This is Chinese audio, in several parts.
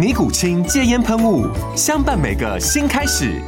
尼古清戒烟喷雾，相伴每个新开始。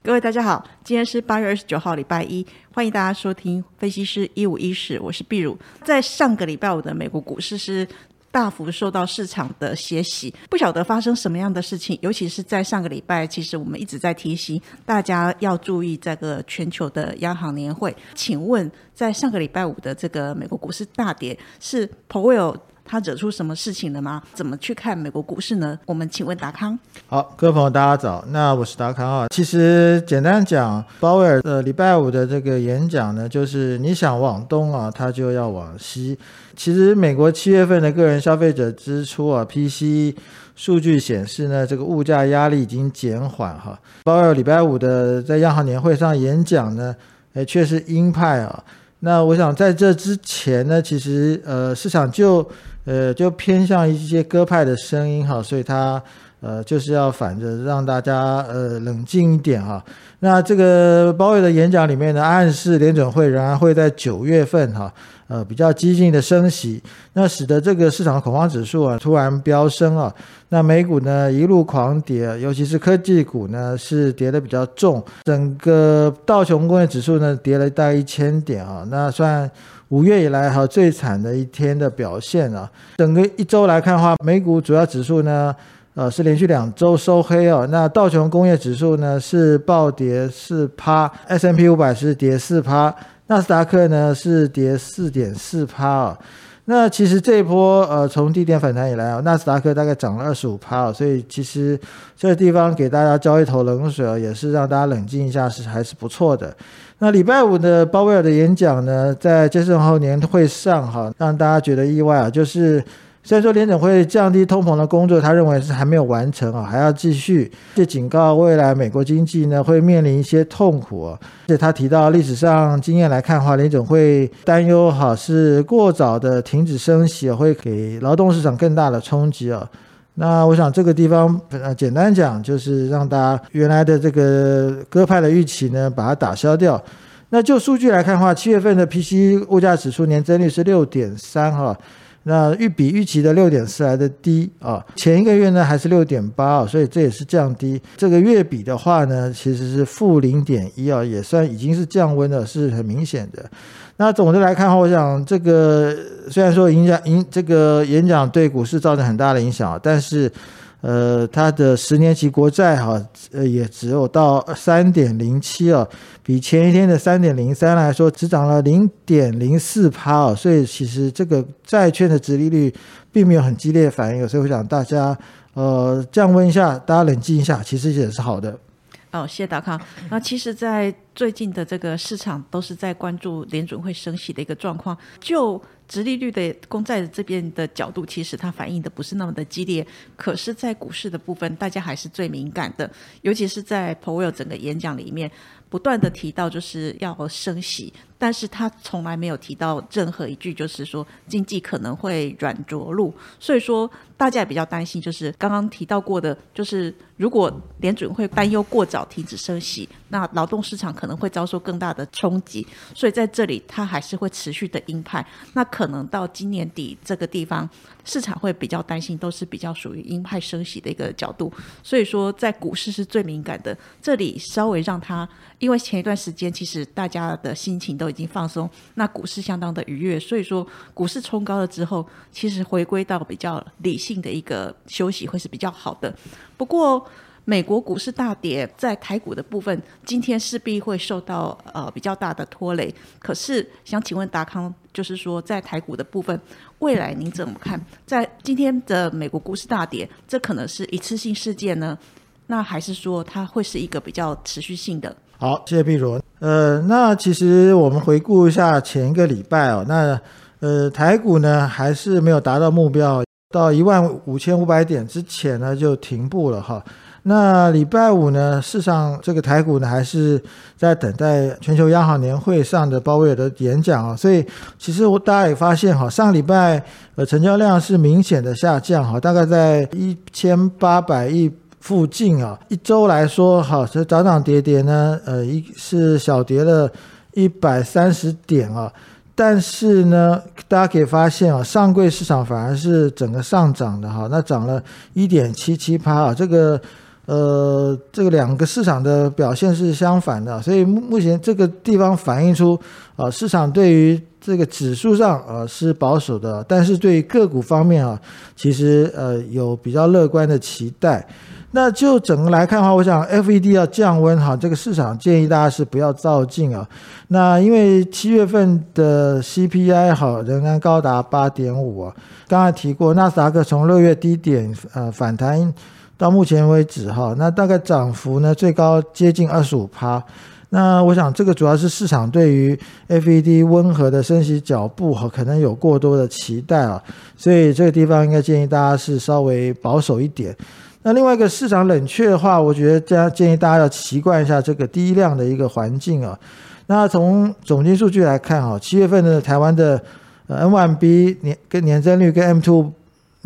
各位大家好，今天是八月二十九号，礼拜一，欢迎大家收听分析师一五一十，我是碧如。在上个礼拜五的美国股市是大幅受到市场的血洗，不晓得发生什么样的事情，尤其是在上个礼拜，其实我们一直在提醒大家要注意这个全球的央行年会。请问，在上个礼拜五的这个美国股市大跌，是 Powell 他惹出什么事情了吗？怎么去看美国股市呢？我们请问达康。好，各位朋友，大家早。那我是达康啊。其实简单讲，鲍威尔呃礼拜五的这个演讲呢，就是你想往东啊，他就要往西。其实美国七月份的个人消费者支出啊 （PCE） 数据显示呢，这个物价压力已经减缓哈。鲍威尔礼拜五的在央行年会上演讲呢，哎，却是鹰派啊。那我想在这之前呢，其实呃市场就呃就偏向一些鸽派的声音哈，所以它呃就是要反着让大家呃冷静一点哈。那这个鲍威尔的演讲里面呢，暗示联准会仍然会在九月份哈。呃，比较激进的升息，那使得这个市场恐慌指数啊突然飙升啊，那美股呢一路狂跌，尤其是科技股呢是跌的比较重，整个道琼工业指数呢跌了大概一千点啊，那算五月以来哈最惨的一天的表现啊。整个一周来看的话，美股主要指数呢呃是连续两周收黑啊，那道琼工业指数呢是暴跌四趴，S M P 五百是跌四趴。纳斯达克呢是跌四点四趴啊，那其实这一波呃从低点反弹以来啊，纳斯达克大概涨了二十五趴啊，所以其实这个地方给大家浇一头冷水啊，也是让大家冷静一下是还是不错的。那礼拜五的鲍威尔的演讲呢，在接受后年会上哈，让大家觉得意外啊，就是。虽然说联准会降低通膨的工作，他认为是还没有完成啊，还要继续。这警告未来美国经济呢会面临一些痛苦啊。而且他提到历史上经验来看的话，联准会担忧哈是过早的停止升息会给劳动市场更大的冲击啊。那我想这个地方呃简单讲就是让大家原来的这个鸽派的预期呢把它打消掉。那就数据来看的话，七月份的 PC 物价指数年增率是六点三哈。那预比预期的六点四来的低啊，前一个月呢还是六点八啊，所以这也是降低。这个月比的话呢，其实是负零点一啊，也算已经是降温了，是很明显的。那总的来看的话，我想这个虽然说影响影这个演讲对股市造成很大的影响，但是。呃，它的十年期国债哈，呃，也只有到三点零七啊，比前一天的三点零三来说，只涨了零点零四趴啊，所以其实这个债券的殖利率并没有很激烈反应，所以我想大家呃降温一下，大家冷静一下，其实也是好的。哦，谢谢达康。那其实，在最近的这个市场都是在关注联准会升息的一个状况，就。直利率的公债这边的角度，其实它反映的不是那么的激烈，可是，在股市的部分，大家还是最敏感的，尤其是在 Powell 整个演讲里面，不断的提到就是要升息，但是他从来没有提到任何一句就是说经济可能会软着陆，所以说大家也比较担心，就是刚刚提到过的，就是如果联准会担忧过早停止升息，那劳动市场可能会遭受更大的冲击，所以在这里它还是会持续的鹰派，那。可能到今年底这个地方，市场会比较担心，都是比较属于鹰派升息的一个角度。所以说，在股市是最敏感的。这里稍微让它，因为前一段时间其实大家的心情都已经放松，那股市相当的愉悦，所以说股市冲高了之后，其实回归到比较理性的一个休息会是比较好的。不过。美国股市大跌，在台股的部分，今天势必会受到呃比较大的拖累。可是想请问达康，就是说在台股的部分，未来您怎么看？在今天的美国股市大跌，这可能是一次性事件呢？那还是说它会是一个比较持续性的？好，谢谢碧如。呃，那其实我们回顾一下前一个礼拜哦，那呃台股呢还是没有达到目标，到一万五千五百点之前呢就停步了哈。那礼拜五呢，事实上这个台股呢还是在等待全球央行年会上的鲍威尔的演讲啊，所以其实我大家也发现哈，上礼拜呃成交量是明显的下降哈，大概在一千八百亿附近啊，一周来说哈，这涨涨跌跌呢，呃一是小跌了一百三十点啊，但是呢，大家可以发现啊，上柜市场反而是整个上涨的哈，那涨了一点七七趴啊，这个。呃，这个两个市场的表现是相反的，所以目目前这个地方反映出啊，市场对于这个指数上啊是保守的，但是对于个股方面啊，其实呃有比较乐观的期待。那就整个来看的话，我想 FED 要降温哈，这个市场建议大家是不要照进啊。那因为七月份的 CPI 好仍然高达八点五啊，刚才提过纳斯达克从六月低点呃反弹。到目前为止，哈，那大概涨幅呢最高接近二十五趴。那我想这个主要是市场对于 FED 温和的升息脚步哈，可能有过多的期待啊，所以这个地方应该建议大家是稍微保守一点。那另外一个市场冷却的话，我觉得家建议大家要习惯一下这个低量的一个环境啊。那从总金数据来看哈，七月份的台湾的 N1B 年跟年增率跟 M2。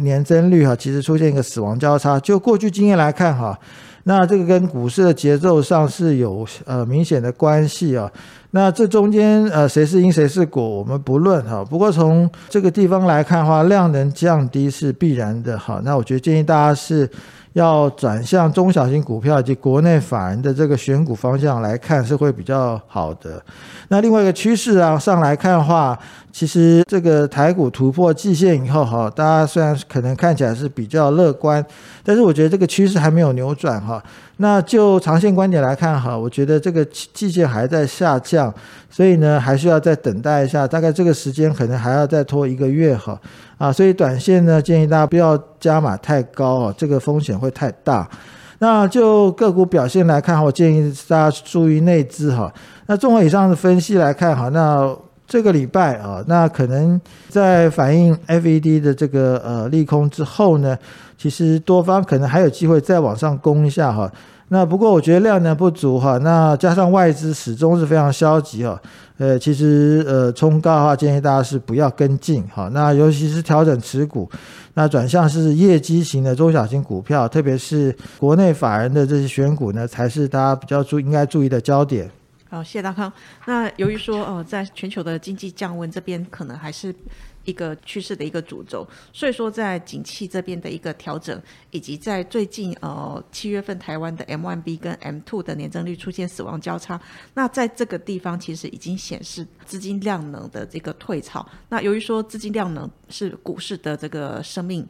年增率哈，其实出现一个死亡交叉。就过去经验来看哈，那这个跟股市的节奏上是有呃明显的关系啊。那这中间呃谁是因谁是果，我们不论哈。不过从这个地方来看的话，量能降低是必然的哈。那我觉得建议大家是。要转向中小型股票以及国内法人的这个选股方向来看，是会比较好的。那另外一个趋势啊，上来看的话，其实这个台股突破季线以后，哈，大家虽然可能看起来是比较乐观，但是我觉得这个趋势还没有扭转哈。那就长线观点来看哈，我觉得这个季线还在下降，所以呢，还需要再等待一下，大概这个时间可能还要再拖一个月哈。啊，所以短线呢，建议大家不要加码太高哦，这个风险会太大。那就个股表现来看，我建议大家注意内资哈。那综合以上的分析来看哈，那这个礼拜啊，那可能在反映 FED 的这个呃利空之后呢，其实多方可能还有机会再往上攻一下哈。那不过我觉得量能不足哈，那加上外资始终是非常消极哈，呃，其实呃冲高的话，建议大家是不要跟进哈。那尤其是调整持股，那转向是业绩型的中小型股票，特别是国内法人的这些选股呢，才是大家比较注应该注意的焦点。好，谢谢大康。那由于说呃，在全球的经济降温这边，可能还是。一个趋势的一个主轴，所以说在景气这边的一个调整，以及在最近呃七月份台湾的 M1B 跟 M2 的年增率出现死亡交叉，那在这个地方其实已经显示资金量能的这个退潮。那由于说资金量能是股市的这个生命，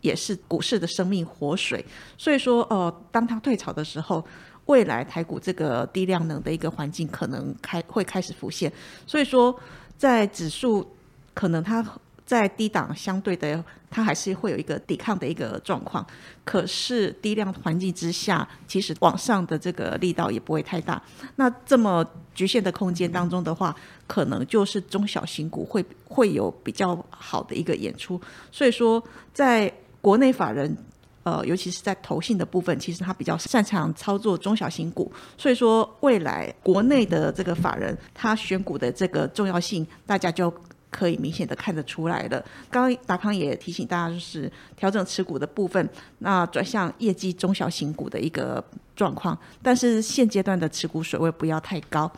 也是股市的生命活水，所以说呃当它退潮的时候，未来台股这个低量能的一个环境可能开会开始浮现。所以说在指数。可能它在低档相对的，它还是会有一个抵抗的一个状况。可是低量环境之下，其实往上的这个力道也不会太大。那这么局限的空间当中的话，可能就是中小型股会会有比较好的一个演出。所以说，在国内法人，呃，尤其是在投信的部分，其实他比较擅长操作中小型股。所以说，未来国内的这个法人，他选股的这个重要性，大家就。可以明显的看得出来了。刚刚达康也提醒大家，就是调整持股的部分，那转向业绩中小型股的一个状况，但是现阶段的持股水位不要太高。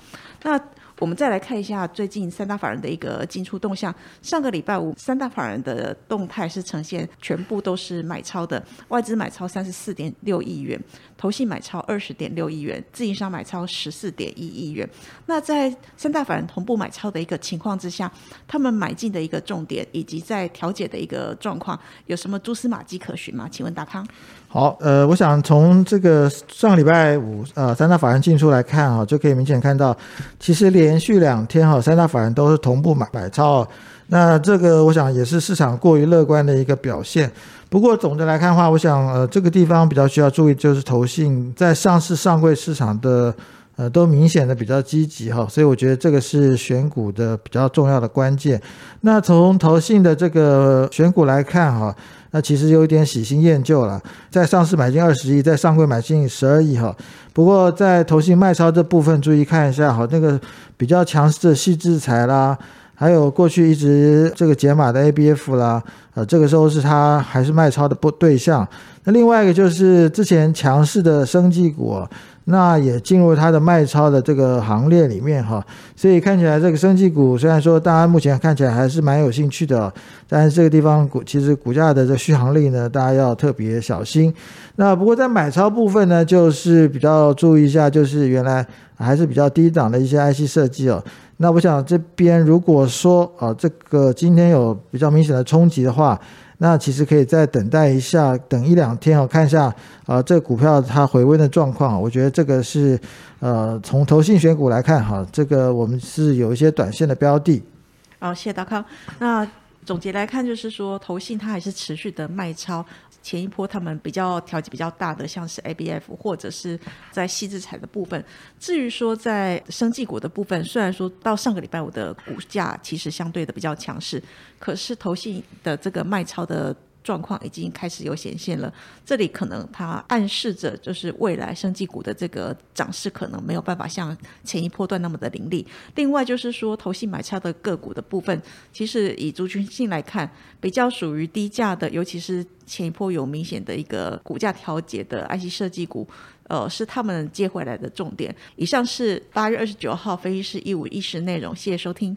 那我们再来看一下最近三大法人的一个进出动向。上个礼拜五，三大法人的动态是呈现全部都是买超的，外资买超三十四点六亿元，投信买超二十点六亿元，自营商买超十四点一亿元。那在三大法人同步买超的一个情况之下，他们买进的一个重点以及在调解的一个状况，有什么蛛丝马迹可循吗？请问达康。好，呃，我想从这个上礼拜五，呃，三大法人进出来看哈，就可以明显看到，其实连续两天哈，三大法人都是同步买买超，那这个我想也是市场过于乐观的一个表现。不过总的来看的话，我想呃，这个地方比较需要注意，就是投信在上市上柜市场的呃都明显的比较积极哈，所以我觉得这个是选股的比较重要的关键。那从投信的这个选股来看哈。那其实有一点喜新厌旧了，在上市买进二十亿，在上柜买进十二亿哈。不过在投信卖超这部分，注意看一下哈，那个比较强势的细制材啦，还有过去一直这个解码的 ABF 啦，呃，这个时候是它还是卖超的不对象。那另外一个就是之前强势的生技股。那也进入它的卖超的这个行列里面哈，所以看起来这个生技股虽然说大家目前看起来还是蛮有兴趣的，但是这个地方股其实股价的这续航力呢，大家要特别小心。那不过在买超部分呢，就是比较注意一下，就是原来还是比较低档的一些 IC 设计哦。那我想这边如果说啊，这个今天有比较明显的冲击的话。那其实可以再等待一下，等一两天哦，看一下啊，这股票它回温的状况。我觉得这个是，呃，从投信选股来看哈，这个我们是有一些短线的标的。好，谢谢大康。那总结来看，就是说投信它还是持续的卖超。前一波他们比较调节比较大的，像是 ABF 或者是在细资产的部分。至于说在生技股的部分，虽然说到上个礼拜五的股价其实相对的比较强势，可是投信的这个卖超的。状况已经开始有显现了，这里可能它暗示着就是未来生技股的这个涨势可能没有办法像前一波段那么的凌厉。另外就是说，投信买超的个股的部分，其实以族群性来看，比较属于低价的，尤其是前一波有明显的一个股价调节的 IC 设计股，呃，是他们接回来的重点。以上是八月二十九号分析师一五一十内容，谢谢收听。